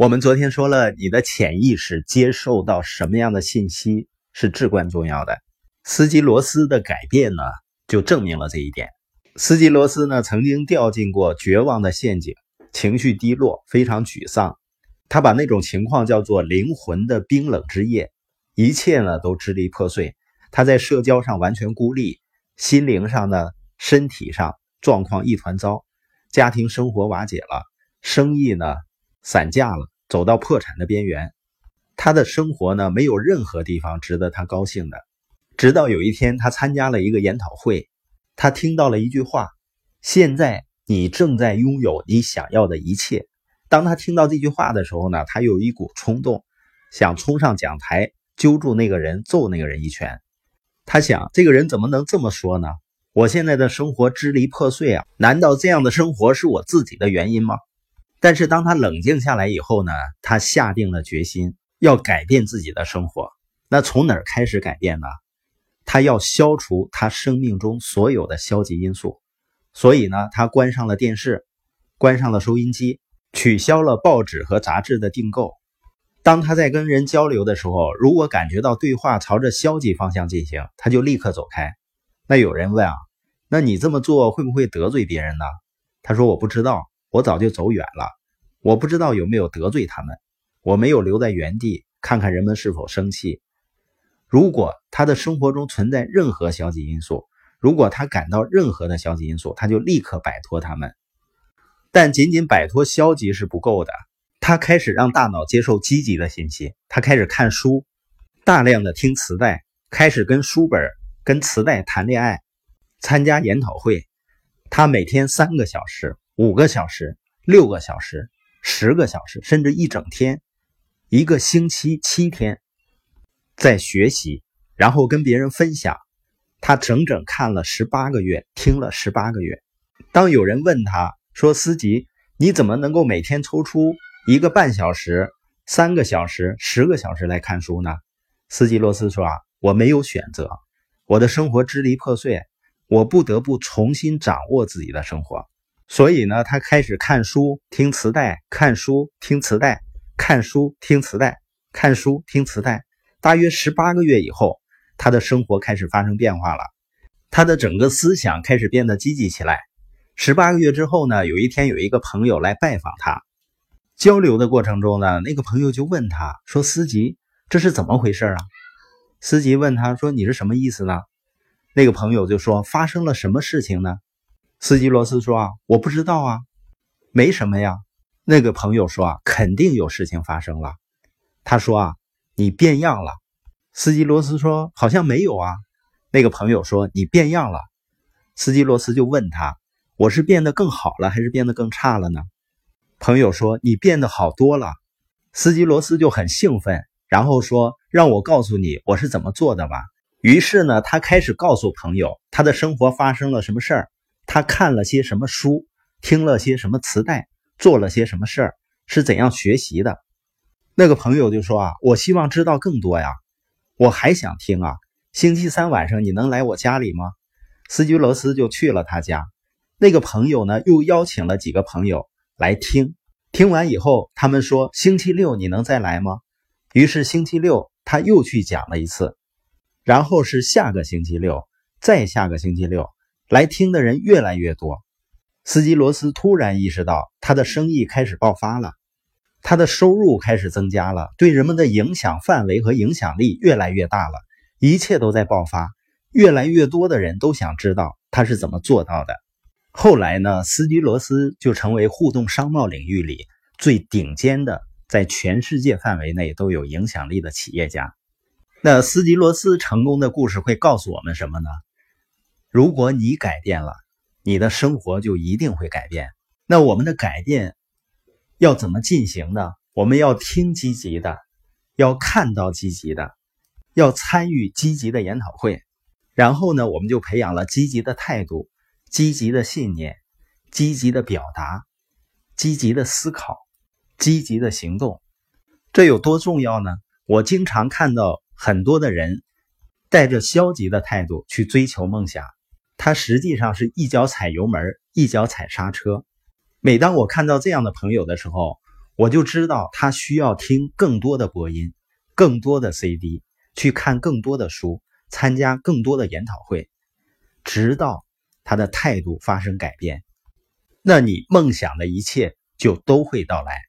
我们昨天说了，你的潜意识接受到什么样的信息是至关重要的。斯基罗斯的改变呢，就证明了这一点。斯基罗斯呢，曾经掉进过绝望的陷阱，情绪低落，非常沮丧。他把那种情况叫做灵魂的冰冷之夜，一切呢都支离破碎。他在社交上完全孤立，心灵上呢，身体上状况一团糟，家庭生活瓦解了，生意呢。散架了，走到破产的边缘。他的生活呢，没有任何地方值得他高兴的。直到有一天，他参加了一个研讨会，他听到了一句话：“现在你正在拥有你想要的一切。”当他听到这句话的时候呢，他有一股冲动，想冲上讲台，揪住那个人，揍那个人一拳。他想，这个人怎么能这么说呢？我现在的生活支离破碎啊！难道这样的生活是我自己的原因吗？但是当他冷静下来以后呢，他下定了决心要改变自己的生活。那从哪儿开始改变呢？他要消除他生命中所有的消极因素。所以呢，他关上了电视，关上了收音机，取消了报纸和杂志的订购。当他在跟人交流的时候，如果感觉到对话朝着消极方向进行，他就立刻走开。那有人问啊，那你这么做会不会得罪别人呢？他说我不知道。我早就走远了，我不知道有没有得罪他们，我没有留在原地看看人们是否生气。如果他的生活中存在任何消极因素，如果他感到任何的消极因素，他就立刻摆脱他们。但仅仅摆脱消极是不够的，他开始让大脑接受积极的信息。他开始看书，大量的听磁带，开始跟书本、跟磁带谈恋爱，参加研讨会。他每天三个小时。五个小时、六个小时、十个小时，甚至一整天，一个星期七天，在学习，然后跟别人分享。他整整看了十八个月，听了十八个月。当有人问他说：“思吉，你怎么能够每天抽出一个半小时、三个小时、十个小时来看书呢？”斯基罗斯说：“啊，我没有选择，我的生活支离破碎，我不得不重新掌握自己的生活。”所以呢，他开始看书、听磁带，看书、听磁带，看书、听磁带，看书、听磁带。大约十八个月以后，他的生活开始发生变化了，他的整个思想开始变得积极起来。十八个月之后呢，有一天有一个朋友来拜访他，交流的过程中呢，那个朋友就问他说：“司机，这是怎么回事啊？”司机问他说：“你是什么意思呢？”那个朋友就说：“发生了什么事情呢？”斯基罗斯说：“啊，我不知道啊，没什么呀。”那个朋友说：“啊，肯定有事情发生了。”他说：“啊，你变样了。”斯基罗斯说：“好像没有啊。”那个朋友说：“你变样了。”斯基罗斯就问他：“我是变得更好了，还是变得更差了呢？”朋友说：“你变得好多了。”斯基罗斯就很兴奋，然后说：“让我告诉你我是怎么做的吧。”于是呢，他开始告诉朋友他的生活发生了什么事儿。他看了些什么书，听了些什么磁带，做了些什么事儿，是怎样学习的？那个朋友就说啊，我希望知道更多呀，我还想听啊。星期三晚上你能来我家里吗？斯基罗斯就去了他家。那个朋友呢，又邀请了几个朋友来听。听完以后，他们说星期六你能再来吗？于是星期六他又去讲了一次，然后是下个星期六，再下个星期六。来听的人越来越多，斯基罗斯突然意识到他的生意开始爆发了，他的收入开始增加了，对人们的影响范围和影响力越来越大了，一切都在爆发，越来越多的人都想知道他是怎么做到的。后来呢，斯基罗斯就成为互动商贸领域里最顶尖的，在全世界范围内都有影响力的企业家。那斯基罗斯成功的故事会告诉我们什么呢？如果你改变了，你的生活就一定会改变。那我们的改变要怎么进行呢？我们要听积极的，要看到积极的，要参与积极的研讨会。然后呢，我们就培养了积极的态度、积极的信念、积极的表达、积极的思考、积极的行动。这有多重要呢？我经常看到很多的人带着消极的态度去追求梦想。他实际上是一脚踩油门，一脚踩刹车。每当我看到这样的朋友的时候，我就知道他需要听更多的播音，更多的 CD，去看更多的书，参加更多的研讨会，直到他的态度发生改变。那你梦想的一切就都会到来。